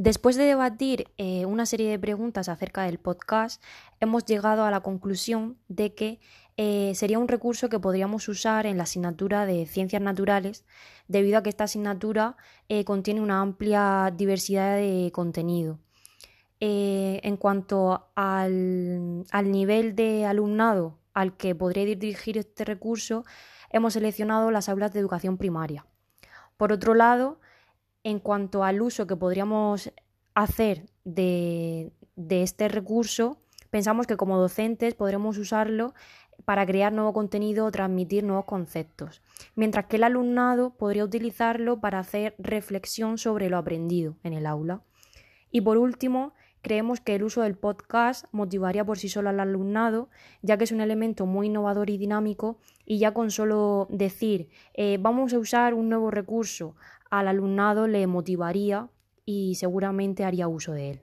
Después de debatir eh, una serie de preguntas acerca del podcast, hemos llegado a la conclusión de que eh, sería un recurso que podríamos usar en la asignatura de ciencias naturales, debido a que esta asignatura eh, contiene una amplia diversidad de contenido. en cuanto al, al nivel de alumnado al que podría dirigir este recurso, hemos seleccionado las aulas de educación primaria. Por otro lado, en cuanto al uso que podríamos hacer de, este recurso, pensamos que como docentes podremos usarlo para crear nuevo contenido o transmitir nuevos conceptos, mientras que el alumnado podría utilizarlo para hacer reflexión sobre lo aprendido en el aula. Y por último, creemos que el uso del podcast motivaría por sí solo al alumnado, ya que es un elemento muy innovador y dinámico, y ya con solo decir eh, vamos a usar un nuevo recurso al alumnado le motivaría y seguramente haría uso de él.